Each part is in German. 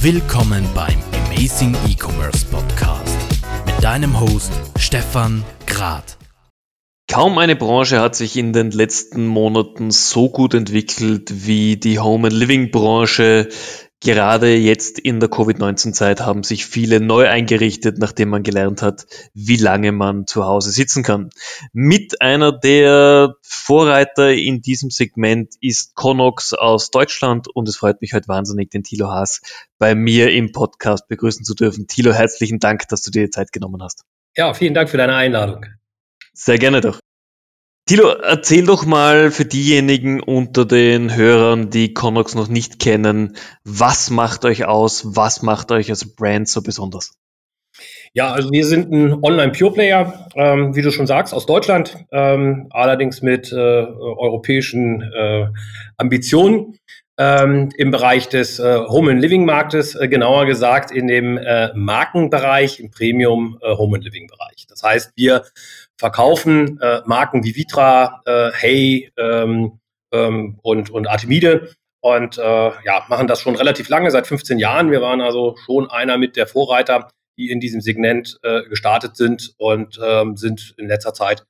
Willkommen beim Amazing E-Commerce Podcast mit deinem Host Stefan Grad. Kaum eine Branche hat sich in den letzten Monaten so gut entwickelt wie die Home and Living Branche. Gerade jetzt in der Covid-19-Zeit haben sich viele neu eingerichtet, nachdem man gelernt hat, wie lange man zu Hause sitzen kann. Mit einer der Vorreiter in diesem Segment ist Connox aus Deutschland und es freut mich heute wahnsinnig, den Thilo Haas bei mir im Podcast begrüßen zu dürfen. Thilo, herzlichen Dank, dass du dir die Zeit genommen hast. Ja, vielen Dank für deine Einladung. Sehr gerne doch. Tilo, erzähl doch mal für diejenigen unter den Hörern, die Connox noch nicht kennen, was macht euch aus, was macht euch als Brand so besonders? Ja, also wir sind ein Online-Pure-Player, ähm, wie du schon sagst, aus Deutschland, ähm, allerdings mit äh, europäischen äh, Ambitionen ähm, im Bereich des äh, Home and Living Marktes, äh, genauer gesagt in dem äh, Markenbereich, im Premium äh, Home and Living Bereich. Das heißt, wir verkaufen äh, Marken wie Vitra, äh, Hey ähm, ähm, und, und Artemide und ja, machen das schon relativ lange, seit 15 Jahren. Wir waren also schon einer mit der Vorreiter, die in diesem Segment gestartet sind und ähm, sind in letzter Zeit,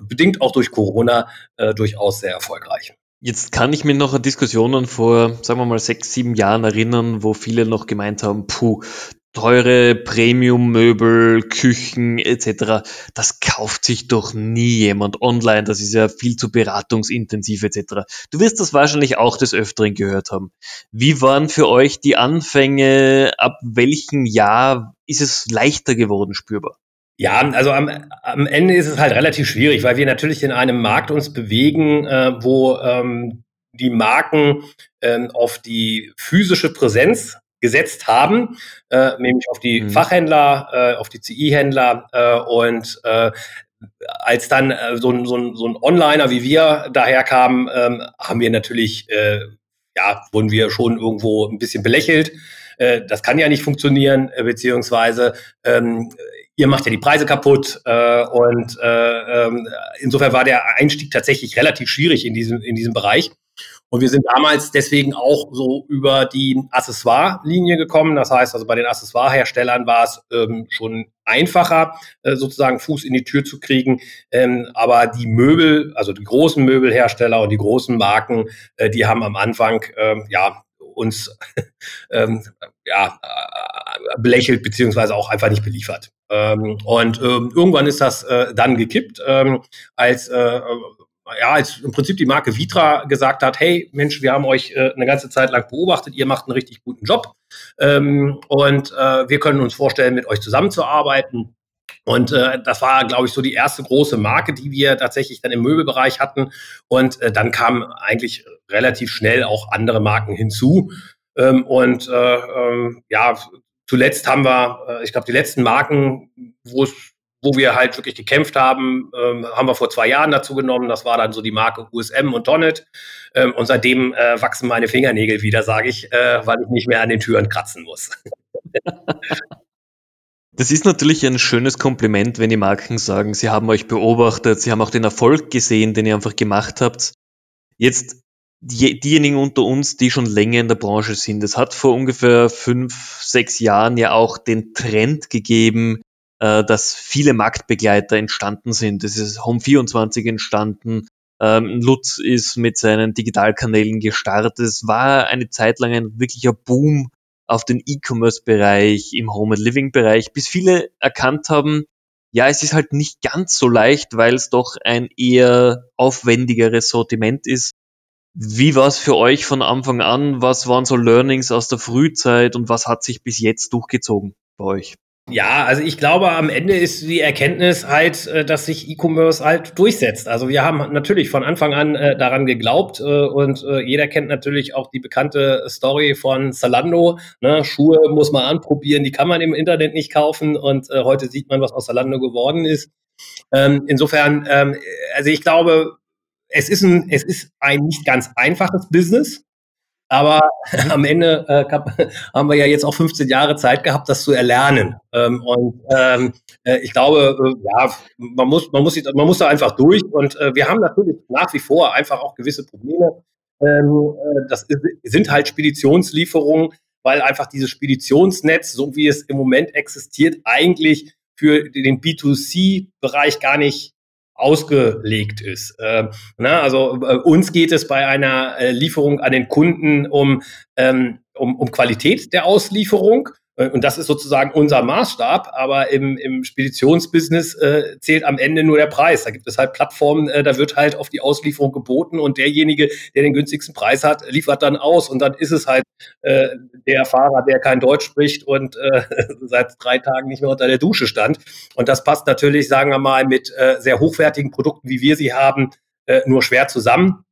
bedingt auch durch Corona, durchaus sehr erfolgreich. Jetzt kann ich mir noch an Diskussionen vor, sagen wir mal, sechs, sieben Jahren erinnern, wo viele noch gemeint haben, puh, teure Premium-Möbel, Küchen etc., das kauft sich doch nie jemand online. Das ist ja viel zu beratungsintensiv etc. Du wirst das wahrscheinlich auch des Öfteren gehört haben. Wie waren für euch die Anfänge? Ab welchem Jahr ist es leichter geworden spürbar? Ja, also am, am Ende ist es halt relativ schwierig, weil wir natürlich in einem Markt uns bewegen, äh, wo ähm, die Marken ähm, auf die physische Präsenz gesetzt haben, äh, nämlich auf die mhm. Fachhändler, äh, auf die CI-Händler äh, und äh, als dann äh, so, ein, so, ein, so ein Onliner wie wir daherkamen, ähm, haben wir natürlich, äh, ja, wurden wir schon irgendwo ein bisschen belächelt. Äh, das kann ja nicht funktionieren, äh, beziehungsweise ähm, ihr macht ja die Preise kaputt äh, und äh, äh, insofern war der Einstieg tatsächlich relativ schwierig in diesem, in diesem Bereich. Und wir sind damals deswegen auch so über die Accessoire-Linie gekommen. Das heißt, also bei den Accessoire-Herstellern war es ähm, schon einfacher, äh, sozusagen Fuß in die Tür zu kriegen. Ähm, aber die Möbel, also die großen Möbelhersteller und die großen Marken, äh, die haben am Anfang ähm, ja uns ähm, ja, äh, belächelt beziehungsweise auch einfach nicht beliefert. Ähm, und ähm, irgendwann ist das äh, dann gekippt, ähm, als äh, ja, als im Prinzip die Marke Vitra gesagt hat, hey Mensch, wir haben euch äh, eine ganze Zeit lang beobachtet, ihr macht einen richtig guten Job ähm, und äh, wir können uns vorstellen, mit euch zusammenzuarbeiten. Und äh, das war, glaube ich, so die erste große Marke, die wir tatsächlich dann im Möbelbereich hatten. Und äh, dann kamen eigentlich relativ schnell auch andere Marken hinzu. Ähm, und äh, ähm, ja, zuletzt haben wir, äh, ich glaube, die letzten Marken, wo es wo wir halt wirklich gekämpft haben, ähm, haben wir vor zwei Jahren dazu genommen. Das war dann so die Marke USM und Tonnet. Ähm, und seitdem äh, wachsen meine Fingernägel wieder, sage ich, äh, weil ich nicht mehr an den Türen kratzen muss. Das ist natürlich ein schönes Kompliment, wenn die Marken sagen, sie haben euch beobachtet, sie haben auch den Erfolg gesehen, den ihr einfach gemacht habt. Jetzt die, diejenigen unter uns, die schon länger in der Branche sind, es hat vor ungefähr fünf, sechs Jahren ja auch den Trend gegeben, äh, dass viele Marktbegleiter entstanden sind. Es ist Home24 entstanden. Ähm, Lutz ist mit seinen Digitalkanälen gestartet. Es war eine Zeit lang ein wirklicher Boom auf den E-Commerce-Bereich, im Home and Living-Bereich, bis viele erkannt haben, ja, es ist halt nicht ganz so leicht, weil es doch ein eher aufwendigeres Sortiment ist. Wie war es für euch von Anfang an? Was waren so Learnings aus der Frühzeit und was hat sich bis jetzt durchgezogen bei euch? Ja, also ich glaube, am Ende ist die Erkenntnis halt, äh, dass sich E-Commerce halt durchsetzt. Also wir haben natürlich von Anfang an äh, daran geglaubt äh, und äh, jeder kennt natürlich auch die bekannte Story von Zalando. Ne? Schuhe muss man anprobieren, die kann man im Internet nicht kaufen und äh, heute sieht man, was aus Zalando geworden ist. Ähm, insofern, ähm, also ich glaube, es ist ein, es ist ein nicht ganz einfaches Business. Aber am Ende äh, haben wir ja jetzt auch 15 Jahre Zeit gehabt, das zu erlernen. Ähm, und ähm, äh, ich glaube, äh, ja, man muss, man, muss, man muss da einfach durch. Und äh, wir haben natürlich nach wie vor einfach auch gewisse Probleme. Ähm, äh, das sind halt Speditionslieferungen, weil einfach dieses Speditionsnetz, so wie es im Moment existiert, eigentlich für den B2C-Bereich gar nicht ausgelegt ist. Äh, na, also äh, uns geht es bei einer äh, Lieferung an den Kunden um, ähm, um, um Qualität der Auslieferung und das ist sozusagen unser Maßstab, aber im, im Speditionsbusiness äh, zählt am Ende nur der Preis. Da gibt es halt Plattformen, äh, da wird halt auf die Auslieferung geboten und derjenige, der den günstigsten Preis hat, liefert dann aus und dann ist es halt äh, der Fahrer, der kein Deutsch spricht und äh, seit drei Tagen nicht mehr unter der Dusche stand. Und das passt natürlich, sagen wir mal, mit äh, sehr hochwertigen Produkten, wie wir sie haben, äh, nur schwer zusammen.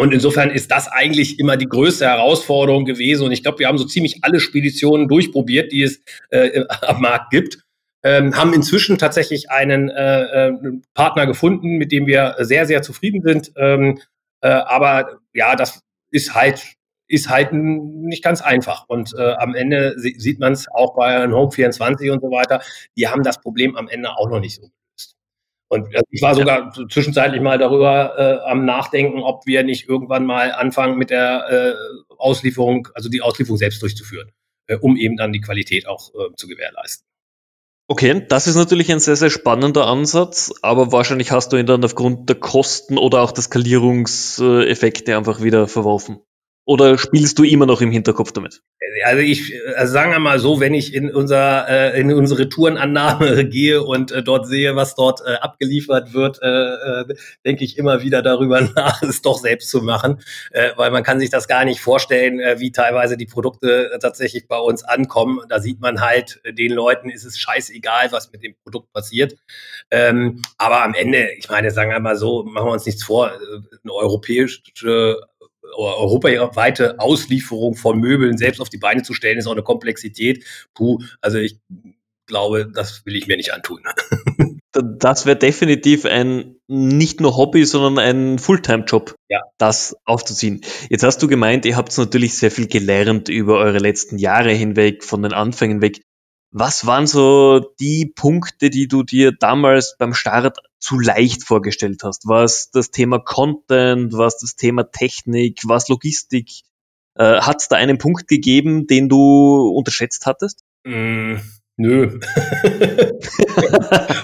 Und insofern ist das eigentlich immer die größte Herausforderung gewesen. Und ich glaube, wir haben so ziemlich alle Speditionen durchprobiert, die es äh, am Markt gibt. Ähm, haben inzwischen tatsächlich einen äh, äh, Partner gefunden, mit dem wir sehr, sehr zufrieden sind. Ähm, äh, aber ja, das ist halt ist halt nicht ganz einfach. Und äh, am Ende sieht man es auch bei Home 24 und so weiter. Die haben das Problem am Ende auch noch nicht so und äh, ich war sogar ja. zwischenzeitlich mal darüber äh, am Nachdenken, ob wir nicht irgendwann mal anfangen mit der äh, Auslieferung, also die Auslieferung selbst durchzuführen, äh, um eben dann die Qualität auch äh, zu gewährleisten. Okay, das ist natürlich ein sehr, sehr spannender Ansatz, aber wahrscheinlich hast du ihn dann aufgrund der Kosten oder auch der Skalierungseffekte einfach wieder verworfen. Oder spielst du immer noch im Hinterkopf damit? Also ich also sagen wir mal so, wenn ich in unser äh, in unsere Tourenannahme gehe und äh, dort sehe, was dort äh, abgeliefert wird, äh, äh, denke ich immer wieder darüber nach, es doch selbst zu machen, äh, weil man kann sich das gar nicht vorstellen, äh, wie teilweise die Produkte tatsächlich bei uns ankommen. Da sieht man halt, äh, den Leuten ist es scheißegal, was mit dem Produkt passiert. Ähm, aber am Ende, ich meine, sagen wir mal so, machen wir uns nichts vor, äh, eine europäische europaweite Auslieferung von Möbeln selbst auf die Beine zu stellen, ist auch eine Komplexität. Puh, also ich glaube, das will ich mir nicht antun. Das wäre definitiv ein nicht nur Hobby, sondern ein Fulltime-Job, ja. das aufzuziehen. Jetzt hast du gemeint, ihr habt natürlich sehr viel gelernt über eure letzten Jahre hinweg, von den Anfängen weg. Was waren so die Punkte, die du dir damals beim Start zu leicht vorgestellt hast? Was das Thema Content, was das Thema Technik, was Logistik? Äh, Hat es da einen Punkt gegeben, den du unterschätzt hattest? Nö.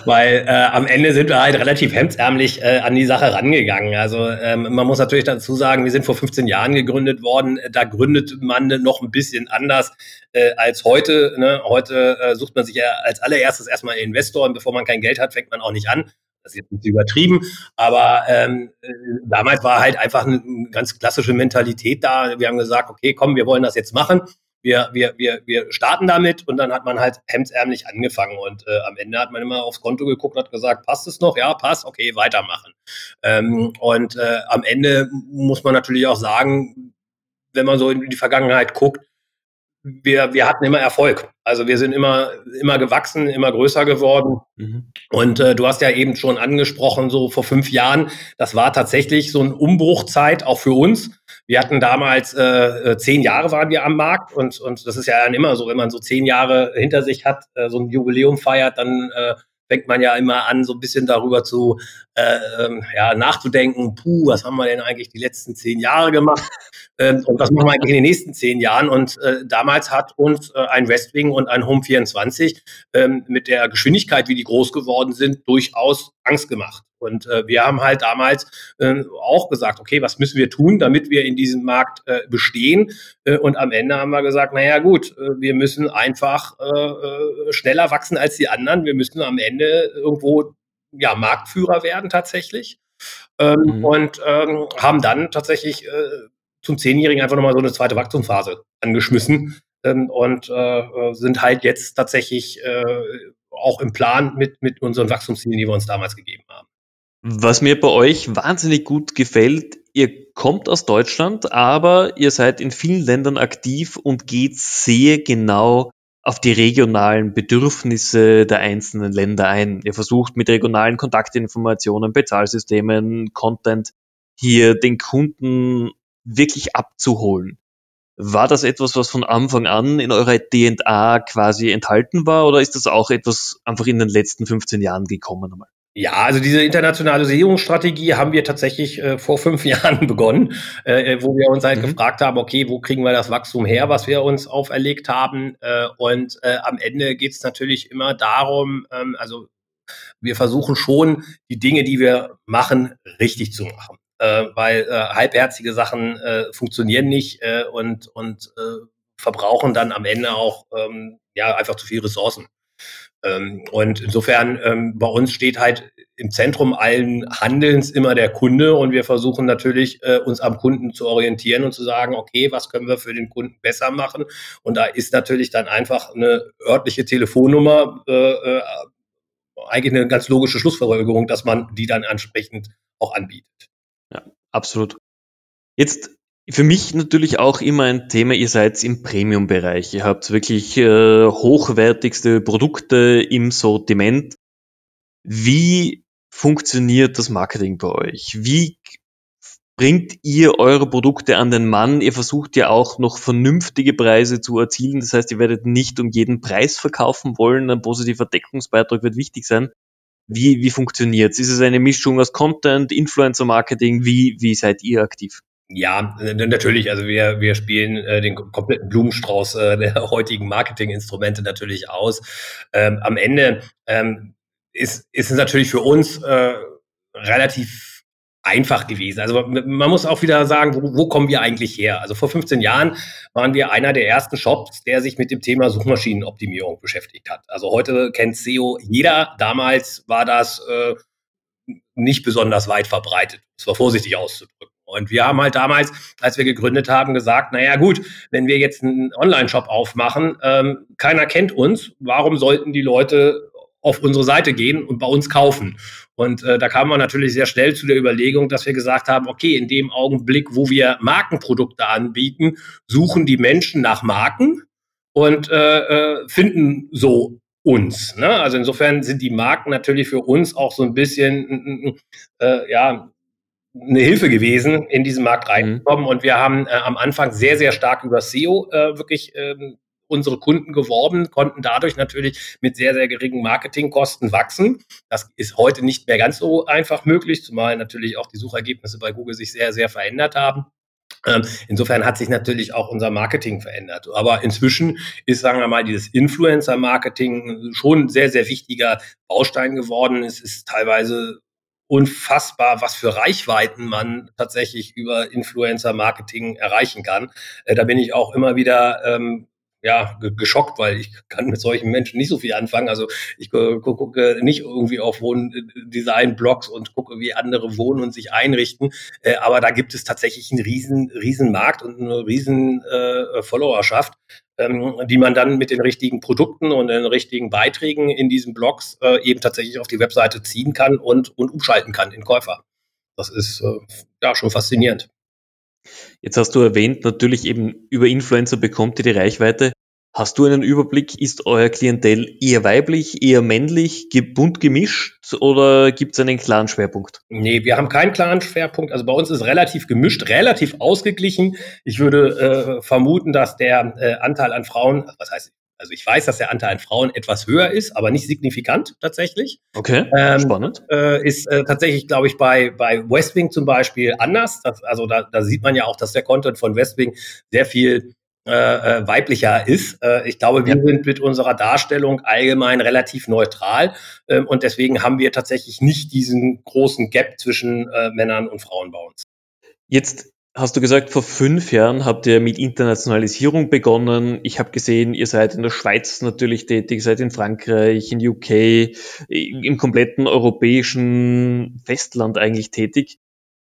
Weil äh, am Ende sind wir halt relativ hemdsärmlich äh, an die Sache rangegangen. Also ähm, man muss natürlich dazu sagen, wir sind vor 15 Jahren gegründet worden. Da gründet man noch ein bisschen anders äh, als heute. Ne? Heute äh, sucht man sich ja als allererstes erstmal einen Investor und bevor man kein Geld hat, fängt man auch nicht an. Das ist jetzt nicht übertrieben, aber ähm, äh, damals war halt einfach eine ganz klassische Mentalität da. Wir haben gesagt, okay, komm, wir wollen das jetzt machen wir, wir, wir, wir starten damit und dann hat man halt hemdsärmlich angefangen und äh, am Ende hat man immer aufs Konto geguckt und hat gesagt, passt es noch? Ja, passt, okay, weitermachen. Ähm, und äh, am Ende muss man natürlich auch sagen, wenn man so in die Vergangenheit guckt, wir, wir hatten immer Erfolg. Also wir sind immer, immer gewachsen, immer größer geworden. Mhm. Und äh, du hast ja eben schon angesprochen, so vor fünf Jahren, das war tatsächlich so eine Umbruchzeit auch für uns. Wir hatten damals äh, äh, zehn Jahre waren wir am Markt und, und das ist ja dann immer so, wenn man so zehn Jahre hinter sich hat, äh, so ein Jubiläum feiert, dann äh, fängt man ja immer an, so ein bisschen darüber zu äh, ähm, ja, nachzudenken, puh, was haben wir denn eigentlich die letzten zehn Jahre gemacht? Ähm, und was machen wir eigentlich in den nächsten zehn Jahren? Und äh, damals hat uns äh, ein Westwing und ein Home 24 ähm, mit der Geschwindigkeit, wie die groß geworden sind, durchaus Angst gemacht. Und äh, wir haben halt damals äh, auch gesagt, okay, was müssen wir tun, damit wir in diesem Markt äh, bestehen? Äh, und am Ende haben wir gesagt, naja gut, äh, wir müssen einfach äh, äh, schneller wachsen als die anderen. Wir müssen am Ende irgendwo ja, Marktführer werden tatsächlich. Ähm, mhm. Und ähm, haben dann tatsächlich äh, zum Zehnjährigen einfach nochmal so eine zweite Wachstumsphase angeschmissen ähm, und äh, sind halt jetzt tatsächlich äh, auch im Plan mit, mit unseren Wachstumszielen, die wir uns damals gegeben haben. Was mir bei euch wahnsinnig gut gefällt, ihr kommt aus Deutschland, aber ihr seid in vielen Ländern aktiv und geht sehr genau auf die regionalen Bedürfnisse der einzelnen Länder ein. Ihr versucht mit regionalen Kontaktinformationen, Bezahlsystemen, Content hier den Kunden wirklich abzuholen. War das etwas, was von Anfang an in eurer DNA quasi enthalten war oder ist das auch etwas einfach in den letzten 15 Jahren gekommen? Ja, also diese Internationalisierungsstrategie haben wir tatsächlich äh, vor fünf Jahren begonnen, äh, äh, wo wir uns halt mhm. gefragt haben, okay, wo kriegen wir das Wachstum her, was wir uns auferlegt haben? Äh, und äh, am Ende geht es natürlich immer darum, ähm, also wir versuchen schon, die Dinge, die wir machen, richtig zu machen. Äh, weil halbherzige Sachen funktionieren nicht und, und verbrauchen dann am Ende auch ähm, ja einfach zu viel Ressourcen. Ähm, und insofern, ähm, bei uns steht halt im Zentrum allen Handelns immer der Kunde und wir versuchen natürlich, äh, uns am Kunden zu orientieren und zu sagen, okay, was können wir für den Kunden besser machen? Und da ist natürlich dann einfach eine örtliche Telefonnummer äh, äh, eigentlich eine ganz logische Schlussfolgerung, dass man die dann entsprechend auch anbietet. Absolut. Jetzt für mich natürlich auch immer ein Thema, ihr seid im Premium-Bereich. Ihr habt wirklich äh, hochwertigste Produkte im Sortiment. Wie funktioniert das Marketing bei euch? Wie bringt ihr eure Produkte an den Mann? Ihr versucht ja auch noch vernünftige Preise zu erzielen. Das heißt, ihr werdet nicht um jeden Preis verkaufen wollen. Ein positiver Deckungsbeitrag wird wichtig sein. Wie, wie funktioniert's? Ist es eine Mischung aus Content, Influencer-Marketing? Wie, wie seid ihr aktiv? Ja, natürlich. Also wir, wir spielen äh, den kompletten Blumenstrauß äh, der heutigen Marketinginstrumente natürlich aus. Ähm, am Ende ähm, ist, ist es natürlich für uns äh, relativ einfach gewesen. Also man muss auch wieder sagen, wo, wo kommen wir eigentlich her? Also vor 15 Jahren waren wir einer der ersten Shops, der sich mit dem Thema Suchmaschinenoptimierung beschäftigt hat. Also heute kennt SEO jeder. Damals war das äh, nicht besonders weit verbreitet. Das war vorsichtig auszudrücken. Und wir haben halt damals, als wir gegründet haben, gesagt, naja gut, wenn wir jetzt einen Online-Shop aufmachen, ähm, keiner kennt uns, warum sollten die Leute auf unsere Seite gehen und bei uns kaufen? Und äh, da kam man natürlich sehr schnell zu der Überlegung, dass wir gesagt haben, okay, in dem Augenblick, wo wir Markenprodukte anbieten, suchen die Menschen nach Marken und äh, äh, finden so uns. Ne? Also insofern sind die Marken natürlich für uns auch so ein bisschen äh, ja eine Hilfe gewesen, in diesen Markt mhm. reinzukommen. Mhm. Und wir haben äh, am Anfang sehr, sehr stark über SEO äh, wirklich ähm, unsere Kunden geworben, konnten dadurch natürlich mit sehr, sehr geringen Marketingkosten wachsen. Das ist heute nicht mehr ganz so einfach möglich, zumal natürlich auch die Suchergebnisse bei Google sich sehr, sehr verändert haben. Ähm, insofern hat sich natürlich auch unser Marketing verändert. Aber inzwischen ist, sagen wir mal, dieses Influencer-Marketing schon ein sehr, sehr wichtiger Baustein geworden. Es ist teilweise unfassbar, was für Reichweiten man tatsächlich über Influencer-Marketing erreichen kann. Äh, da bin ich auch immer wieder ähm, ja, geschockt, weil ich kann mit solchen Menschen nicht so viel anfangen. Also ich gucke nicht irgendwie auf Wohndesign-Blogs und gucke, wie andere wohnen und sich einrichten. Äh, aber da gibt es tatsächlich einen riesen, riesen Markt und eine riesen äh, Followerschaft, ähm, die man dann mit den richtigen Produkten und den richtigen Beiträgen in diesen Blogs äh, eben tatsächlich auf die Webseite ziehen kann und, und umschalten kann in Käufer. Das ist äh, ja schon faszinierend. Jetzt hast du erwähnt, natürlich eben über Influencer bekommt ihr die Reichweite. Hast du einen Überblick, ist euer Klientel eher weiblich, eher männlich, bunt gemischt oder gibt es einen klaren Schwerpunkt? Nee, wir haben keinen klaren Schwerpunkt. Also bei uns ist relativ gemischt, relativ ausgeglichen. Ich würde äh, vermuten, dass der äh, Anteil an Frauen, was heißt also ich weiß, dass der Anteil an Frauen etwas höher ist, aber nicht signifikant tatsächlich. Okay, ähm, spannend. Äh, ist äh, tatsächlich, glaube ich, bei, bei Westwing zum Beispiel anders. Das, also da, da sieht man ja auch, dass der Content von Westwing sehr viel äh, äh, weiblicher ist. Äh, ich glaube, wir ja. sind mit unserer Darstellung allgemein relativ neutral äh, und deswegen haben wir tatsächlich nicht diesen großen Gap zwischen äh, Männern und Frauen bei uns. Jetzt hast du gesagt, vor fünf Jahren habt ihr mit Internationalisierung begonnen. Ich habe gesehen, ihr seid in der Schweiz natürlich tätig, seid in Frankreich, in UK, im kompletten europäischen Festland eigentlich tätig.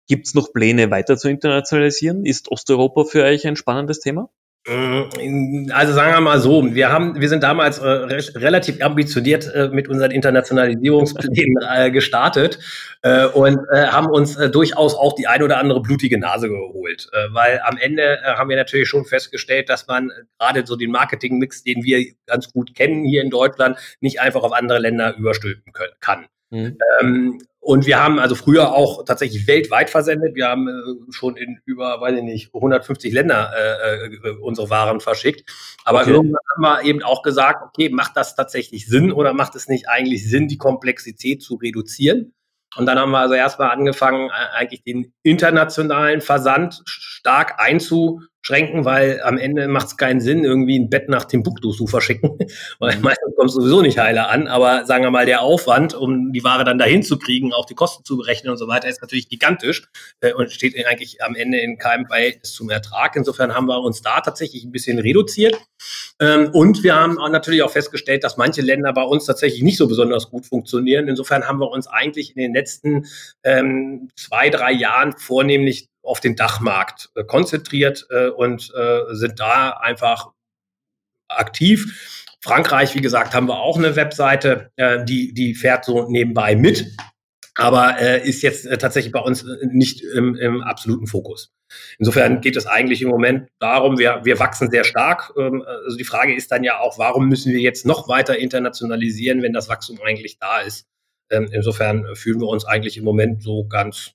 Gibt es noch Pläne, weiter zu internationalisieren? Ist Osteuropa für euch ein spannendes Thema? Mm, also sagen wir mal so, wir haben, wir sind damals äh, re relativ ambitioniert äh, mit unseren Internationalisierungsplänen äh, gestartet äh, und äh, haben uns äh, durchaus auch die ein oder andere blutige Nase geholt, weil am Ende haben wir natürlich schon festgestellt, dass man gerade so den Marketingmix, den wir ganz gut kennen hier in Deutschland, nicht einfach auf andere Länder überstülpen können, kann. Mhm. Ähm, und wir haben also früher auch tatsächlich weltweit versendet. Wir haben äh, schon in über, weiß ich nicht, 150 Länder äh, äh, unsere Waren verschickt. Aber okay. irgendwann haben wir eben auch gesagt, okay, macht das tatsächlich Sinn oder macht es nicht eigentlich Sinn, die Komplexität zu reduzieren? Und dann haben wir also erstmal angefangen, eigentlich den internationalen Versand stark einzuschränken, weil am Ende macht es keinen Sinn, irgendwie ein Bett nach Timbuktu zu verschicken, weil mhm. meistens kommt es sowieso nicht heile an. Aber sagen wir mal, der Aufwand, um die Ware dann dahin zu kriegen, auch die Kosten zu berechnen und so weiter, ist natürlich gigantisch äh, und steht eigentlich am Ende in keinem Verhältnis zum Ertrag. Insofern haben wir uns da tatsächlich ein bisschen reduziert. Ähm, und wir haben natürlich auch festgestellt, dass manche Länder bei uns tatsächlich nicht so besonders gut funktionieren. Insofern haben wir uns eigentlich in den letzten ähm, zwei, drei Jahren vornehmlich auf den Dachmarkt äh, konzentriert äh, und äh, sind da einfach aktiv. Frankreich, wie gesagt, haben wir auch eine Webseite, äh, die, die fährt so nebenbei mit, aber äh, ist jetzt äh, tatsächlich bei uns äh, nicht im, im absoluten Fokus. Insofern geht es eigentlich im Moment darum, wir, wir wachsen sehr stark. Ähm, also die Frage ist dann ja auch, warum müssen wir jetzt noch weiter internationalisieren, wenn das Wachstum eigentlich da ist? Ähm, insofern fühlen wir uns eigentlich im Moment so ganz,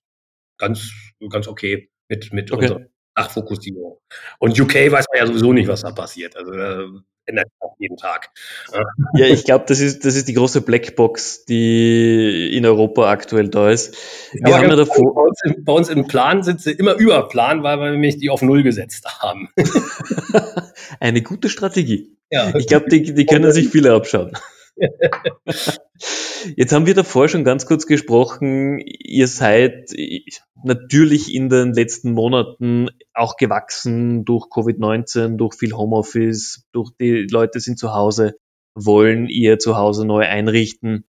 ganz, ganz okay mit, mit okay. unserer Dachfokussierung. Und UK weiß man ja sowieso nicht, was da passiert. Also äh, ändert auch jeden Tag. Ja, ich glaube, das ist, das ist die große Blackbox, die in Europa aktuell da ist. Wir ja, haben ja davor. Bei uns, im, bei uns, im, Plan sind sie immer über Plan, weil wir nämlich die auf Null gesetzt haben. Eine gute Strategie. Ja. Ich glaube, die, die können sich viele abschauen. Jetzt haben wir davor schon ganz kurz gesprochen, ihr seid natürlich in den letzten Monaten auch gewachsen durch Covid-19, durch viel Homeoffice, durch die Leute sind zu Hause, wollen ihr zu Hause neu einrichten.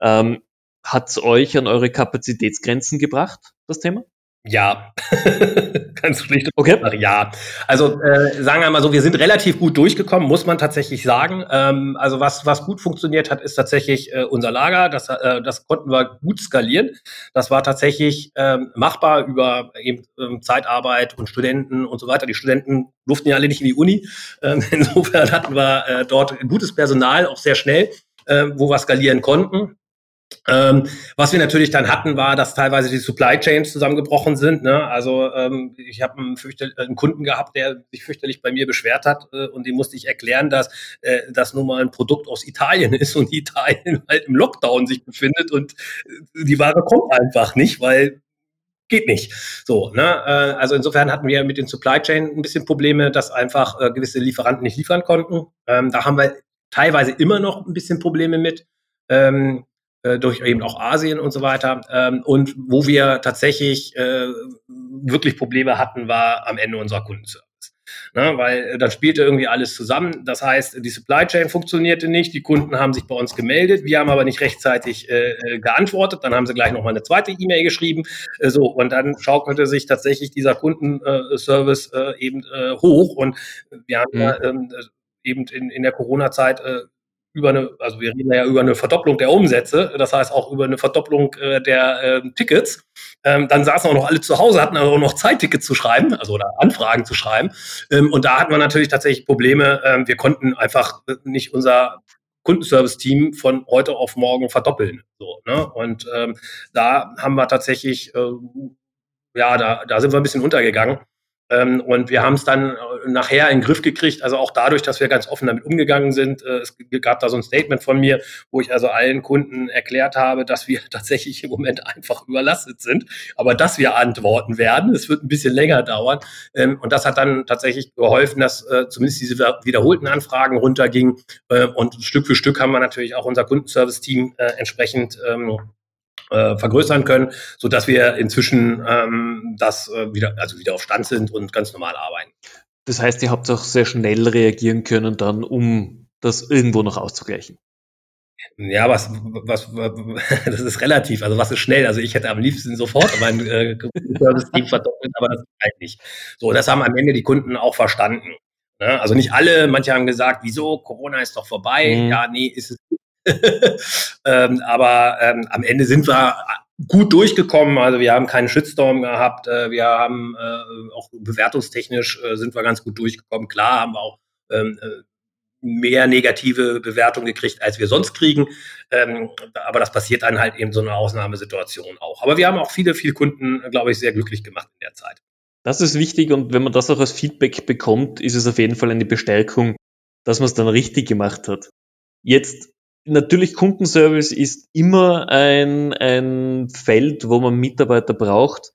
Ähm, Hat es euch an eure Kapazitätsgrenzen gebracht, das Thema? Ja, ganz schlicht. Okay. Ja, also äh, sagen wir mal so, wir sind relativ gut durchgekommen, muss man tatsächlich sagen. Ähm, also was was gut funktioniert hat, ist tatsächlich äh, unser Lager. Das äh, das konnten wir gut skalieren. Das war tatsächlich ähm, machbar über eben ähm, Zeitarbeit und Studenten und so weiter. Die Studenten durften ja alle nicht in die Uni. Ähm, insofern hatten wir äh, dort gutes Personal, auch sehr schnell, äh, wo wir skalieren konnten. Ähm, was wir natürlich dann hatten, war, dass teilweise die Supply Chains zusammengebrochen sind. Ne? Also ähm, ich habe einen, einen, Kunden gehabt, der sich fürchterlich bei mir beschwert hat äh, und dem musste ich erklären, dass äh, das nun mal ein Produkt aus Italien ist und Italien halt im Lockdown sich befindet und äh, die Ware kommt einfach nicht, weil geht nicht. So, ne? Äh, also insofern hatten wir mit den Supply Chain ein bisschen Probleme, dass einfach äh, gewisse Lieferanten nicht liefern konnten. Ähm, da haben wir teilweise immer noch ein bisschen Probleme mit. Ähm, äh, durch eben auch Asien und so weiter. Ähm, und wo wir tatsächlich äh, wirklich Probleme hatten, war am Ende unser Kundenservice. Ne, weil äh, dann spielte irgendwie alles zusammen. Das heißt, die Supply Chain funktionierte nicht, die Kunden haben sich bei uns gemeldet, wir haben aber nicht rechtzeitig äh, äh geantwortet, dann haben sie gleich nochmal eine zweite E-Mail geschrieben. Äh, so, und dann schaukelte sich tatsächlich dieser Kundenservice äh, eben äh, hoch. Und wir haben mhm. ja ähm, eben in, in der Corona-Zeit äh, über eine, also wir reden ja über eine Verdopplung der Umsätze, das heißt auch über eine Verdopplung äh, der äh, Tickets. Ähm, dann saßen auch noch alle zu Hause, hatten aber auch noch Zeit, Tickets zu schreiben, also oder Anfragen zu schreiben. Ähm, und da hatten wir natürlich tatsächlich Probleme. Ähm, wir konnten einfach nicht unser Kundenservice-Team von heute auf morgen verdoppeln. So, ne? Und ähm, da haben wir tatsächlich, äh, ja, da, da sind wir ein bisschen untergegangen. Ähm, und wir haben es dann äh, nachher in den Griff gekriegt, also auch dadurch, dass wir ganz offen damit umgegangen sind. Äh, es gab da so ein Statement von mir, wo ich also allen Kunden erklärt habe, dass wir tatsächlich im Moment einfach überlastet sind, aber dass wir antworten werden. Es wird ein bisschen länger dauern. Ähm, und das hat dann tatsächlich geholfen, dass äh, zumindest diese wiederholten Anfragen runtergingen. Und Stück für Stück haben wir natürlich auch unser Kundenservice-Team entsprechend ähm, äh, vergrößern können, so dass wir inzwischen ähm, das äh, wieder, also wieder auf Stand sind und ganz normal arbeiten. Das heißt, ihr habt auch sehr schnell reagieren können dann, um das irgendwo noch auszugleichen. Ja, was, was, das ist relativ. Also was ist schnell? Also ich hätte am liebsten sofort mein äh, Service-Team verdoppelt, aber das geht nicht. So, das haben am Ende die Kunden auch verstanden. Ne? Also nicht alle, manche haben gesagt, wieso, Corona ist doch vorbei. Mhm. Ja, nee, ist es ähm, aber ähm, am Ende sind wir gut durchgekommen. Also wir haben keinen Shitstorm gehabt. Äh, wir haben äh, auch bewertungstechnisch äh, sind wir ganz gut durchgekommen. Klar haben wir auch ähm, äh, mehr negative Bewertungen gekriegt, als wir sonst kriegen. Ähm, aber das passiert dann halt eben so eine Ausnahmesituation auch. Aber wir haben auch viele, viele Kunden, glaube ich, sehr glücklich gemacht in der Zeit. Das ist wichtig und wenn man das auch als Feedback bekommt, ist es auf jeden Fall eine Bestärkung, dass man es dann richtig gemacht hat. Jetzt natürlich Kundenservice ist immer ein, ein Feld, wo man Mitarbeiter braucht.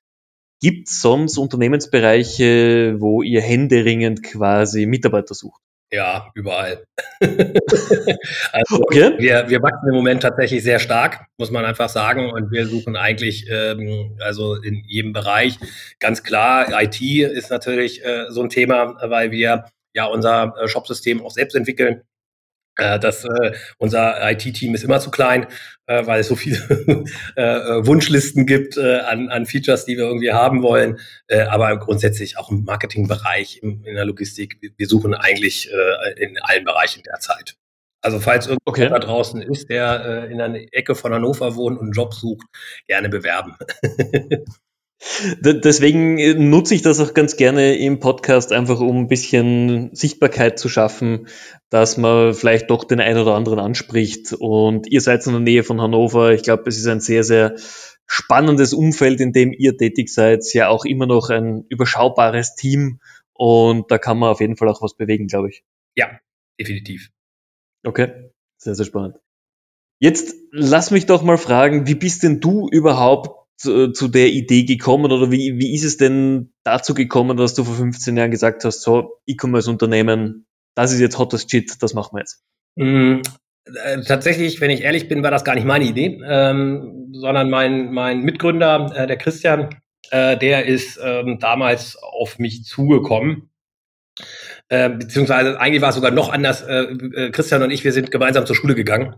Gibt es sonst Unternehmensbereiche, wo ihr händeringend quasi Mitarbeiter sucht? Ja, überall. also okay. wir, wir wachsen im Moment tatsächlich sehr stark, muss man einfach sagen. Und wir suchen eigentlich ähm, also in jedem Bereich. Ganz klar, IT ist natürlich äh, so ein Thema, weil wir ja unser äh, Shopsystem auch selbst entwickeln. Äh, das, äh, unser IT-Team ist immer zu klein, äh, weil es so viele äh, äh, Wunschlisten gibt äh, an, an Features, die wir irgendwie haben wollen. Aber grundsätzlich auch im Marketingbereich, in, in der Logistik. Wir suchen eigentlich in allen Bereichen derzeit. Also falls irgendwo okay. da draußen ist, der in einer Ecke von Hannover wohnt und einen Job sucht, gerne bewerben. Deswegen äh, nutze ich das auch ganz gerne im Podcast, einfach um ein bisschen Sichtbarkeit zu schaffen, dass man vielleicht doch den einen oder anderen anspricht. Und ihr seid in der Nähe von Hannover. Ich glaube, es ist ein sehr, sehr spannendes Umfeld, in dem ihr tätig seid. Ja, auch immer noch ein überschaubares Team. Und da kann man auf jeden Fall auch was bewegen, glaube ich. Ja, definitiv. Okay, sehr, sehr spannend. Jetzt lass mich doch mal fragen, wie bist denn du überhaupt zu, zu der Idee gekommen oder wie, wie ist es denn dazu gekommen, dass du vor 15 Jahren gesagt hast, so E-Commerce-Unternehmen, das ist jetzt hottest Shit, das machen wir jetzt? Mm, äh, tatsächlich, wenn ich ehrlich bin, war das gar nicht meine Idee, ähm, sondern mein, mein Mitgründer, äh, der Christian, äh, der ist ähm, damals auf mich zugekommen. Äh, beziehungsweise eigentlich war es sogar noch anders. Äh, äh, Christian und ich, wir sind gemeinsam zur Schule gegangen.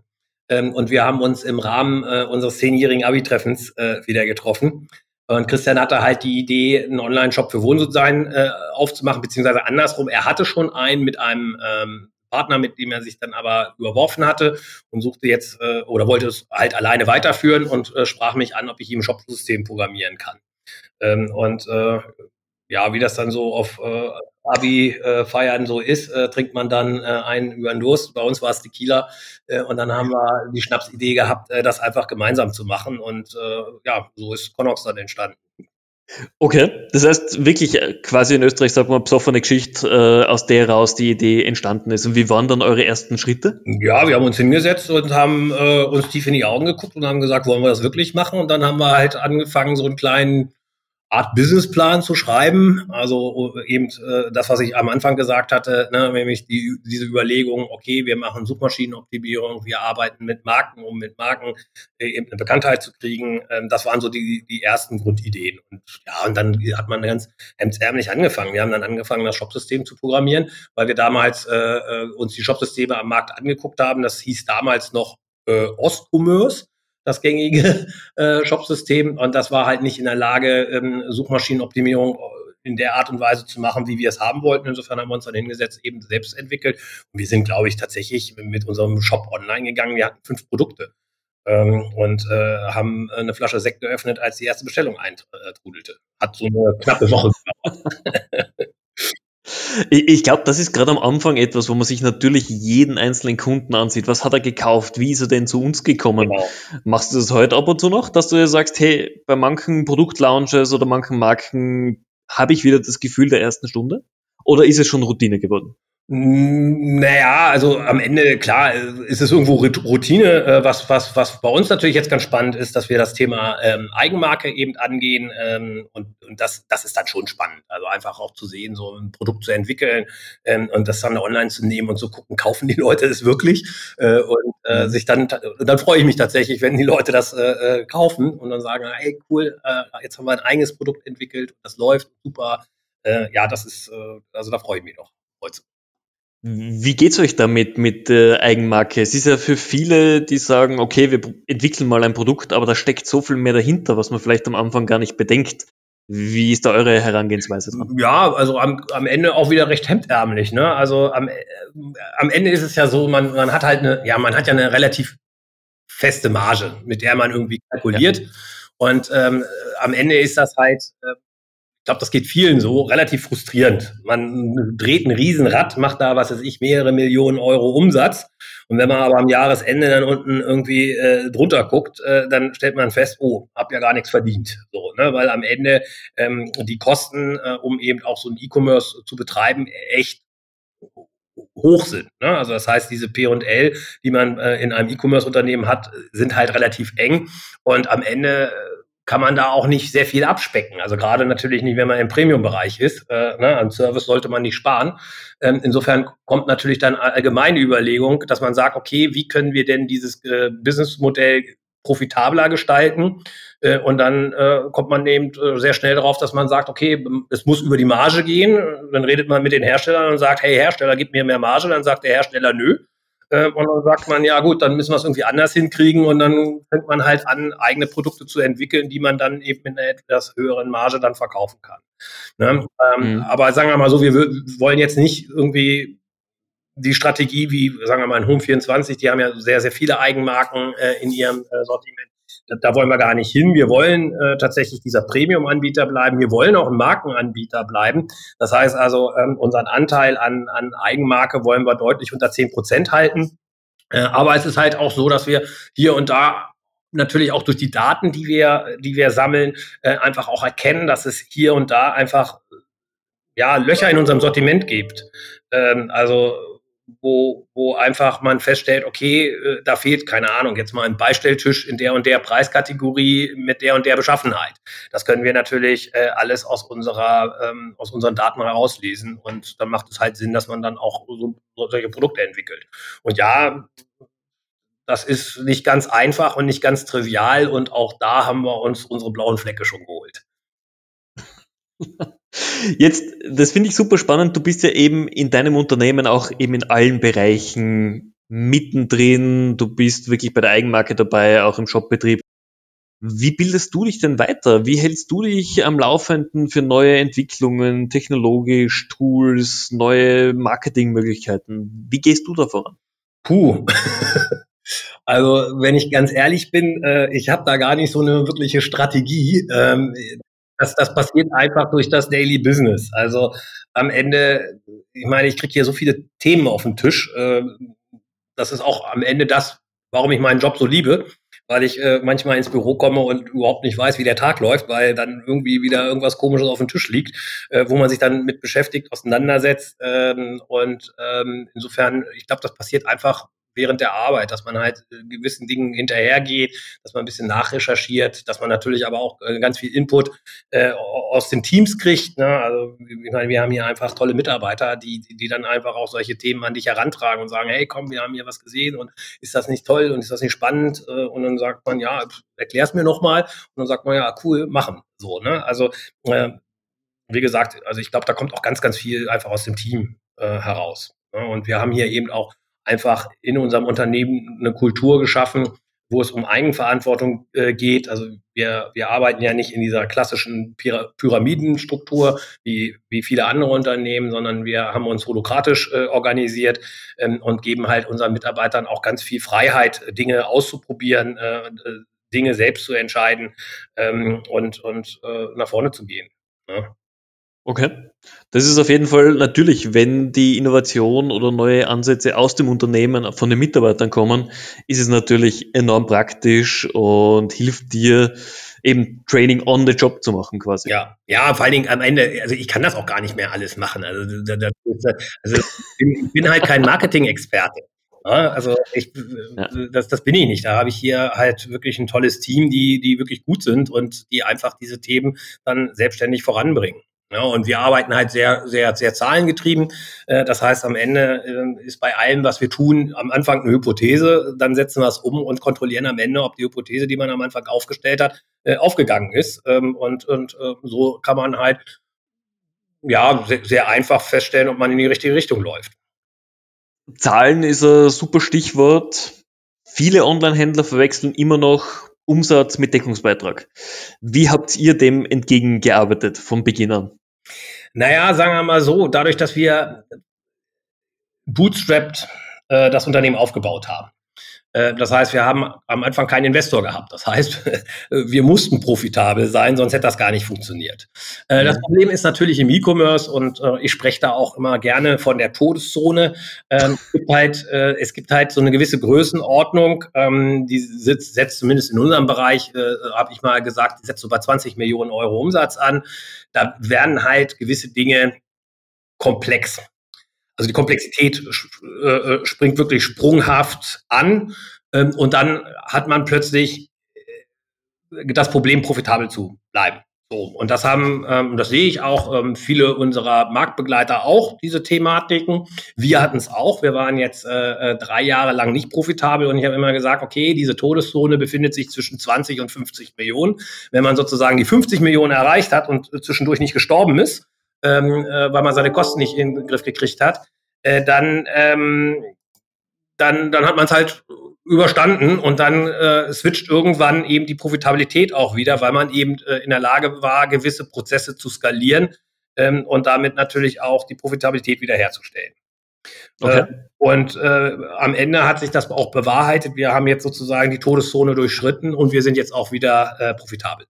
Ähm, und wir haben uns im Rahmen äh, unseres zehnjährigen Abi-Treffens äh, wieder getroffen. Und Christian hatte halt die Idee, einen Online-Shop für Wohndesign äh, aufzumachen, beziehungsweise andersrum. Er hatte schon einen mit einem ähm, Partner, mit dem er sich dann aber überworfen hatte und suchte jetzt äh, oder wollte es halt alleine weiterführen und äh, sprach mich an, ob ich ihm Shop-System programmieren kann. Ähm, und äh, ja, wie das dann so auf äh, Abi-Feiern so ist, äh, trinkt man dann äh, einen über den Durst. Bei uns war es Tequila. Äh, und dann haben wir die Schnapsidee gehabt, äh, das einfach gemeinsam zu machen. Und äh, ja, so ist Connox dann entstanden. Okay, das heißt wirklich äh, quasi in Österreich sagt man besoffene Geschichte, äh, aus der raus die Idee entstanden ist. Und wie waren dann eure ersten Schritte? Ja, wir haben uns hingesetzt und haben äh, uns tief in die Augen geguckt und haben gesagt, wollen wir das wirklich machen? Und dann haben wir halt angefangen, so einen kleinen Art Businessplan zu schreiben. Also äh, eben äh, das, was ich am Anfang gesagt hatte, ne, nämlich die, diese Überlegung, okay, wir machen Suchmaschinenoptimierung, wir arbeiten mit Marken, um mit Marken äh, eben eine Bekanntheit zu kriegen. Ähm, das waren so die, die ersten Grundideen. Und ja, und dann hat man ganz hemdsärmlich angefangen. Wir haben dann angefangen, das Shopsystem zu programmieren, weil wir damals äh, äh uns die Shopsysteme am Markt angeguckt haben. Das hieß damals noch äh, Ostcommerce das gängige äh, Shopsystem. Und das war halt nicht in der Lage, ähm, Suchmaschinenoptimierung äh, in der Art und Weise zu machen, wie wir es haben wollten. Insofern haben wir uns dann hingesetzt, eben selbst entwickelt. Und wir sind, glaube ich, tatsächlich mit unserem Shop online gegangen. Wir hatten fünf Produkte ähm, und äh, haben eine Flasche Sekt geöffnet, als die erste Bestellung eintrudelte. Hat so eine knappe Woche gedauert. Ich, ich glaube, das ist gerade am Anfang etwas, wo man sich natürlich jeden einzelnen Kunden ansieht. Was hat er gekauft? Wie ist er denn zu uns gekommen? Genau. Machst du das heute ab und zu noch, dass du dir sagst, hey, bei manchen Produktlaunches oder manchen Marken habe ich wieder das Gefühl der ersten Stunde? Oder ist es schon Routine geworden? Naja, also am Ende, klar, ist es irgendwo Routine. Äh, was, was, was bei uns natürlich jetzt ganz spannend ist, dass wir das Thema ähm, Eigenmarke eben angehen. Ähm, und und das, das ist dann schon spannend. Also einfach auch zu sehen, so ein Produkt zu entwickeln ähm, und das dann online zu nehmen und zu gucken, kaufen die Leute es wirklich? Äh, und äh, mhm. sich dann, dann freue ich mich tatsächlich, wenn die Leute das äh, äh kaufen und dann sagen, hey, cool, äh, jetzt haben wir ein eigenes Produkt entwickelt, das läuft super. Äh, ja, das ist, äh, also da freue ich mich noch heute. Wie geht's euch damit mit äh, Eigenmarke? Es ist ja für viele, die sagen, okay, wir entwickeln mal ein Produkt, aber da steckt so viel mehr dahinter, was man vielleicht am Anfang gar nicht bedenkt. Wie ist da eure Herangehensweise dran? Ja, also am, am Ende auch wieder recht hemdärmlich. Ne? Also am, äh, am Ende ist es ja so, man, man hat halt eine, ja, man hat ja eine relativ feste Marge, mit der man irgendwie kalkuliert. Ja. Und ähm, am Ende ist das halt, äh, glaube, das geht vielen so, relativ frustrierend. Man dreht ein Riesenrad, macht da, was weiß ich, mehrere Millionen Euro Umsatz. Und wenn man aber am Jahresende dann unten irgendwie äh, drunter guckt, äh, dann stellt man fest, oh, hab ja gar nichts verdient. So, ne? Weil am Ende ähm, die Kosten, äh, um eben auch so ein E-Commerce zu betreiben, echt hoch sind. Ne? Also das heißt, diese P&L, die man äh, in einem E-Commerce-Unternehmen hat, sind halt relativ eng und am Ende äh, kann man da auch nicht sehr viel abspecken. Also gerade natürlich nicht, wenn man im Premium-Bereich ist. Äh, ne, an Service sollte man nicht sparen. Ähm, insofern kommt natürlich dann allgemeine Überlegung, dass man sagt, okay, wie können wir denn dieses äh, Businessmodell profitabler gestalten? Äh, und dann äh, kommt man eben äh, sehr schnell darauf, dass man sagt, okay, es muss über die Marge gehen. Dann redet man mit den Herstellern und sagt, hey Hersteller, gib mir mehr Marge. Dann sagt der Hersteller, nö. Äh, und dann sagt man, ja gut, dann müssen wir es irgendwie anders hinkriegen und dann fängt man halt an, eigene Produkte zu entwickeln, die man dann eben mit einer etwas höheren Marge dann verkaufen kann. Ne? Ähm, mhm. Aber sagen wir mal so, wir wollen jetzt nicht irgendwie die Strategie wie, sagen wir mal, in Home24, die haben ja sehr, sehr viele Eigenmarken äh, in ihrem äh, Sortiment. Da, wollen wir gar nicht hin. Wir wollen äh, tatsächlich dieser Premium-Anbieter bleiben. Wir wollen auch ein Markenanbieter bleiben. Das heißt also, ähm, unseren Anteil an, an Eigenmarke wollen wir deutlich unter zehn Prozent halten. Äh, aber es ist halt auch so, dass wir hier und da natürlich auch durch die Daten, die wir, die wir sammeln, äh, einfach auch erkennen, dass es hier und da einfach ja, Löcher in unserem Sortiment gibt. Ähm, also wo, wo einfach man feststellt, okay, äh, da fehlt, keine Ahnung, jetzt mal ein Beistelltisch in der und der Preiskategorie mit der und der Beschaffenheit. Das können wir natürlich äh, alles aus unserer, ähm, aus unseren Daten herauslesen und dann macht es halt Sinn, dass man dann auch so, solche Produkte entwickelt. Und ja, das ist nicht ganz einfach und nicht ganz trivial und auch da haben wir uns unsere blauen Flecke schon geholt. Jetzt, das finde ich super spannend. Du bist ja eben in deinem Unternehmen auch eben in allen Bereichen mittendrin. Du bist wirklich bei der Eigenmarke dabei, auch im Shopbetrieb. Wie bildest du dich denn weiter? Wie hältst du dich am Laufenden für neue Entwicklungen, technologisch, Tools, neue Marketingmöglichkeiten? Wie gehst du da voran? Puh. Also, wenn ich ganz ehrlich bin, äh, ich habe da gar nicht so eine wirkliche Strategie. Ähm, das, das passiert einfach durch das Daily Business. Also am Ende, ich meine, ich kriege hier so viele Themen auf den Tisch. Äh, das ist auch am Ende das, warum ich meinen Job so liebe, weil ich äh, manchmal ins Büro komme und überhaupt nicht weiß, wie der Tag läuft, weil dann irgendwie wieder irgendwas Komisches auf dem Tisch liegt, äh, wo man sich dann mit beschäftigt, auseinandersetzt. Ähm, und ähm, insofern, ich glaube, das passiert einfach während der Arbeit, dass man halt äh, gewissen Dingen hinterhergeht, dass man ein bisschen nachrecherchiert, dass man natürlich aber auch äh, ganz viel Input äh, aus den Teams kriegt. Ne? Also ich meine, wir haben hier einfach tolle Mitarbeiter, die, die, dann einfach auch solche Themen an dich herantragen und sagen, hey komm, wir haben hier was gesehen und ist das nicht toll und ist das nicht spannend? Äh, und dann sagt man, ja, erklär's mir nochmal. Und dann sagt man, ja, cool, machen. So, ne? Also äh, wie gesagt, also ich glaube, da kommt auch ganz, ganz viel einfach aus dem Team äh, heraus. Ne? Und wir haben hier eben auch einfach in unserem Unternehmen eine Kultur geschaffen, wo es um Eigenverantwortung äh, geht. Also wir, wir arbeiten ja nicht in dieser klassischen Pyramidenstruktur wie, wie viele andere Unternehmen, sondern wir haben uns holokratisch äh, organisiert ähm, und geben halt unseren Mitarbeitern auch ganz viel Freiheit, Dinge auszuprobieren, äh, äh Dinge selbst zu entscheiden ähm, und, und äh, nach vorne zu gehen. Ne? Okay. Das ist auf jeden Fall natürlich, wenn die Innovation oder neue Ansätze aus dem Unternehmen von den Mitarbeitern kommen, ist es natürlich enorm praktisch und hilft dir eben Training on the Job zu machen quasi. Ja, ja, vor allen Dingen am Ende, also ich kann das auch gar nicht mehr alles machen. Also, das, also ich bin halt kein Marketing-Experte. Also ich, ja. das, das bin ich nicht. Da habe ich hier halt wirklich ein tolles Team, die, die wirklich gut sind und die einfach diese Themen dann selbstständig voranbringen. Ja, und wir arbeiten halt sehr, sehr, sehr zahlengetrieben. Äh, das heißt, am Ende äh, ist bei allem, was wir tun, am Anfang eine Hypothese, dann setzen wir es um und kontrollieren am Ende, ob die Hypothese, die man am Anfang aufgestellt hat, äh, aufgegangen ist. Ähm, und, und so kann man halt ja sehr einfach feststellen, ob man in die richtige Richtung läuft. Zahlen ist ein super Stichwort. Viele Online-Händler verwechseln immer noch Umsatz mit Deckungsbeitrag. Wie habt ihr dem entgegengearbeitet von Beginn an? Naja, sagen wir mal so, dadurch, dass wir bootstrapped äh, das Unternehmen aufgebaut haben, das heißt, wir haben am Anfang keinen Investor gehabt. Das heißt, wir mussten profitabel sein, sonst hätte das gar nicht funktioniert. Äh, das Problem ist natürlich im E-Commerce und äh, ich spreche da auch immer gerne von der Todeszone. Ähm, es gibt halt, es gibt halt so eine gewisse Größenordnung, ähm, die setzt zumindest in unserem Bereich, habe ich mal gesagt, die setzt so bei 20 Millionen Euro Umsatz an. Da werden halt gewisse Dinge komplex. Also die Komplexität äh, äh, springt wirklich sprunghaft an ähm, und dann hat man plötzlich äh, das Problem, profitabel zu bleiben. So, und das haben, ähm, das sehe ich auch, ähm, viele unserer Marktbegleiter auch, diese Thematiken. Wir hatten es auch. Wir waren jetzt äh, äh, drei Jahre lang nicht profitabel und ich habe immer gesagt, okay, diese Todeszone befindet sich zwischen 20 und 50 Millionen. Wenn man sozusagen die 50 Millionen erreicht hat und zwischendurch nicht gestorben ist, ähm, äh, weil man seine Kosten nicht in den Griff gekriegt hat, äh, dann, ähm, dann, dann hat man es halt überstanden und dann äh, switcht irgendwann eben die Profitabilität auch wieder, weil man eben äh, in der Lage war, gewisse Prozesse zu skalieren ähm, und damit natürlich auch die Profitabilität wiederherzustellen. Okay. Äh, und äh, am Ende hat sich das auch bewahrheitet. Wir haben jetzt sozusagen die Todeszone durchschritten und wir sind jetzt auch wieder äh, profitabel.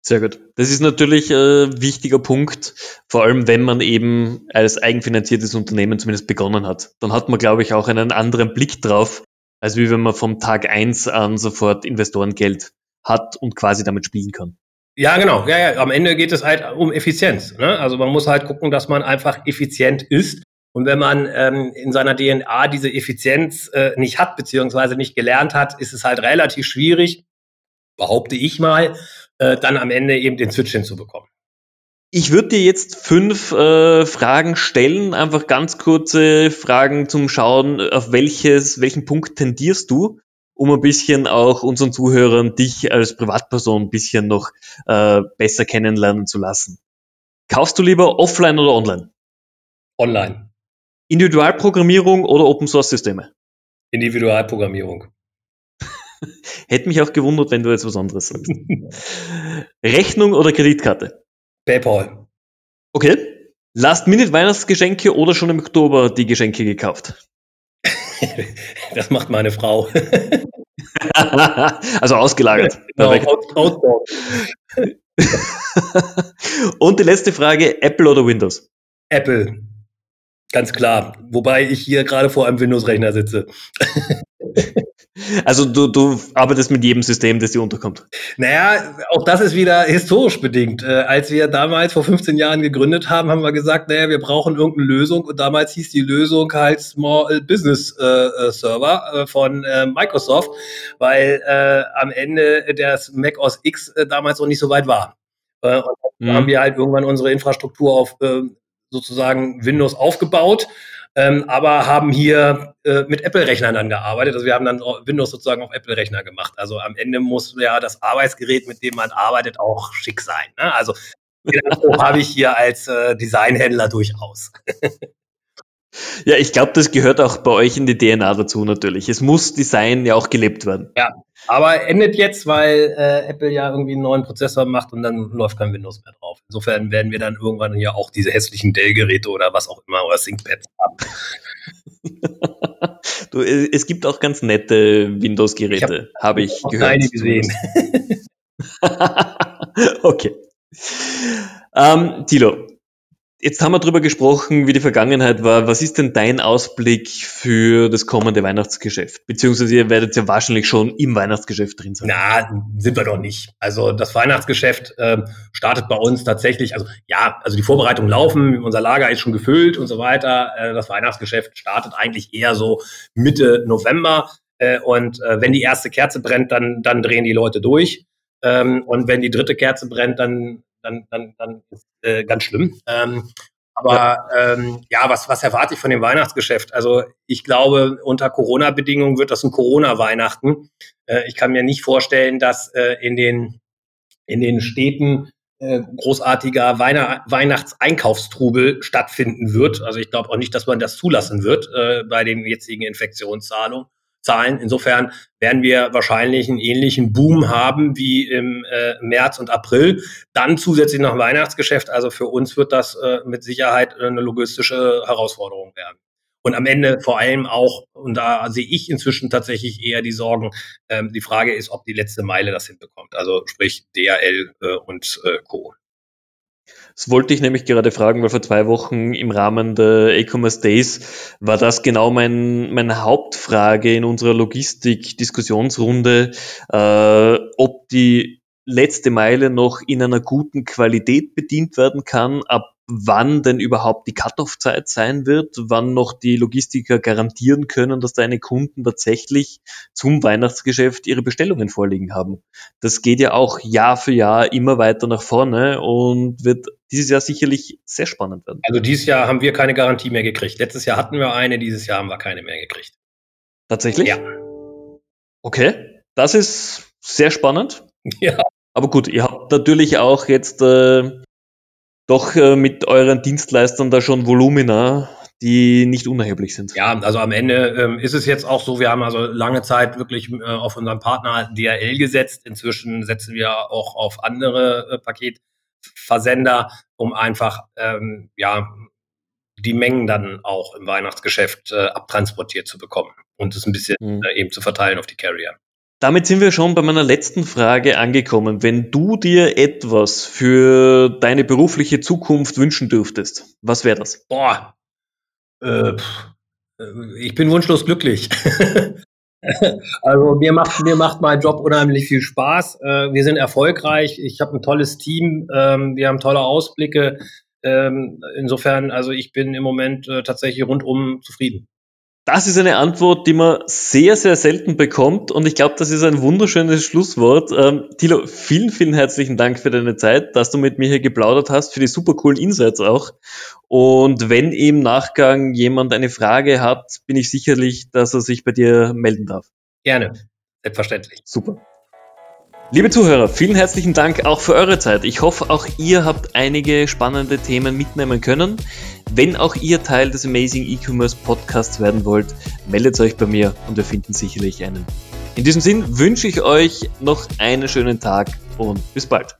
Sehr gut. Das ist natürlich ein äh, wichtiger Punkt, vor allem wenn man eben als eigenfinanziertes Unternehmen zumindest begonnen hat. Dann hat man, glaube ich, auch einen anderen Blick drauf, als wie wenn man vom Tag eins an sofort Investorengeld hat und quasi damit spielen kann. Ja, genau. Ja, ja. Am Ende geht es halt um Effizienz. Ne? Also man muss halt gucken, dass man einfach effizient ist. Und wenn man ähm, in seiner DNA diese Effizienz äh, nicht hat, beziehungsweise nicht gelernt hat, ist es halt relativ schwierig, behaupte ich mal, äh, dann am Ende eben den Switch hinzubekommen. Ich würde dir jetzt fünf äh, Fragen stellen, einfach ganz kurze Fragen zum Schauen, auf welches, welchen Punkt tendierst du, um ein bisschen auch unseren Zuhörern dich als Privatperson ein bisschen noch äh, besser kennenlernen zu lassen. Kaufst du lieber offline oder online? Online. Individualprogrammierung oder Open Source Systeme? Individualprogrammierung. Hätte mich auch gewundert, wenn du jetzt was anderes sagst. Rechnung oder Kreditkarte? PayPal. Okay. Last-Minute-Weihnachtsgeschenke oder schon im Oktober die Geschenke gekauft? das macht meine Frau. also ausgelagert. Genau, Und die letzte Frage, Apple oder Windows? Apple. Ganz klar. Wobei ich hier gerade vor einem Windows-Rechner sitze. Also du, du arbeitest mit jedem System, das dir unterkommt. Naja, auch das ist wieder historisch bedingt. Äh, als wir damals vor 15 Jahren gegründet haben, haben wir gesagt, naja, wir brauchen irgendeine Lösung. Und damals hieß die Lösung halt Small Business äh, äh Server äh, von äh, Microsoft, weil äh, am Ende der Mac OS X damals noch nicht so weit war. und dann mhm. haben wir halt irgendwann unsere Infrastruktur auf sozusagen Windows aufgebaut ähm, aber haben hier äh, mit Apple-Rechnern dann gearbeitet. Also wir haben dann Windows sozusagen auf Apple-Rechner gemacht. Also am Ende muss ja das Arbeitsgerät, mit dem man arbeitet, auch schick sein. Ne? Also habe ich hier als äh, Designhändler durchaus. Ja, ich glaube, das gehört auch bei euch in die DNA dazu natürlich. Es muss Design ja auch gelebt werden. Ja, aber endet jetzt, weil äh, Apple ja irgendwie einen neuen Prozessor macht und dann läuft kein Windows mehr drauf. Insofern werden wir dann irgendwann ja auch diese hässlichen Dell-Geräte oder was auch immer oder ThinkPads haben. du, es gibt auch ganz nette Windows-Geräte, habe hab ich gehört. Keine gesehen. okay. Ähm, Tilo, Jetzt haben wir darüber gesprochen, wie die Vergangenheit war. Was ist denn dein Ausblick für das kommende Weihnachtsgeschäft? Beziehungsweise ihr werdet ja wahrscheinlich schon im Weihnachtsgeschäft drin sein. Na, sind wir doch nicht. Also das Weihnachtsgeschäft äh, startet bei uns tatsächlich, also ja, also die Vorbereitungen laufen, unser Lager ist schon gefüllt und so weiter. Äh, das Weihnachtsgeschäft startet eigentlich eher so Mitte November. Äh, und äh, wenn die erste Kerze brennt, dann, dann drehen die Leute durch. Ähm, und wenn die dritte Kerze brennt, dann dann, dann, dann ist äh, ganz schlimm. Ähm, aber ja, ähm, ja was, was erwarte ich von dem Weihnachtsgeschäft? Also ich glaube, unter Corona-Bedingungen wird das ein Corona-Weihnachten. Äh, ich kann mir nicht vorstellen, dass äh, in, den, in den Städten äh, großartiger Weihn Weihnachtseinkaufstrubel stattfinden wird. Also ich glaube auch nicht, dass man das zulassen wird äh, bei den jetzigen Infektionszahlungen. Zahlen. Insofern werden wir wahrscheinlich einen ähnlichen Boom haben wie im äh, März und April. Dann zusätzlich noch Weihnachtsgeschäft. Also für uns wird das äh, mit Sicherheit eine logistische Herausforderung werden. Und am Ende vor allem auch, und da sehe ich inzwischen tatsächlich eher die Sorgen, ähm, die Frage ist, ob die letzte Meile das hinbekommt. Also sprich DHL äh, und äh, Co. Das wollte ich nämlich gerade fragen, weil vor zwei Wochen im Rahmen der E-Commerce Days war das genau mein, meine Hauptfrage in unserer Logistik-Diskussionsrunde, äh, ob die letzte Meile noch in einer guten Qualität bedient werden kann, ab wann denn überhaupt die Cut-off-Zeit sein wird, wann noch die Logistiker garantieren können, dass deine Kunden tatsächlich zum Weihnachtsgeschäft ihre Bestellungen vorliegen haben. Das geht ja auch Jahr für Jahr immer weiter nach vorne und wird dieses Jahr sicherlich sehr spannend werden. Also dieses Jahr haben wir keine Garantie mehr gekriegt. Letztes Jahr hatten wir eine, dieses Jahr haben wir keine mehr gekriegt. Tatsächlich? Ja. Okay, das ist sehr spannend. Ja. Aber gut, ihr habt natürlich auch jetzt äh, doch äh, mit euren Dienstleistern da schon Volumina, die nicht unerheblich sind. Ja, also am Ende ähm, ist es jetzt auch so, wir haben also lange Zeit wirklich äh, auf unseren Partner DHL gesetzt. Inzwischen setzen wir auch auf andere äh, Paketversender, um einfach ähm, ja die Mengen dann auch im Weihnachtsgeschäft äh, abtransportiert zu bekommen und es ein bisschen mhm. äh, eben zu verteilen auf die Carrier. Damit sind wir schon bei meiner letzten Frage angekommen. Wenn du dir etwas für deine berufliche Zukunft wünschen dürftest, was wäre das? Boah, äh, ich bin wunschlos glücklich. also mir macht, mir macht mein Job unheimlich viel Spaß. Äh, wir sind erfolgreich. Ich habe ein tolles Team. Ähm, wir haben tolle Ausblicke. Ähm, insofern, also ich bin im Moment äh, tatsächlich rundum zufrieden. Das ist eine Antwort, die man sehr, sehr selten bekommt und ich glaube, das ist ein wunderschönes Schlusswort. Ähm, Thilo, vielen, vielen herzlichen Dank für deine Zeit, dass du mit mir hier geplaudert hast, für die super coolen Insights auch. Und wenn im Nachgang jemand eine Frage hat, bin ich sicherlich, dass er sich bei dir melden darf. Gerne, selbstverständlich. Super. Liebe Zuhörer, vielen herzlichen Dank auch für eure Zeit. Ich hoffe, auch ihr habt einige spannende Themen mitnehmen können. Wenn auch ihr Teil des Amazing E-Commerce Podcasts werden wollt, meldet euch bei mir und wir finden sicherlich einen. In diesem Sinn wünsche ich euch noch einen schönen Tag und bis bald.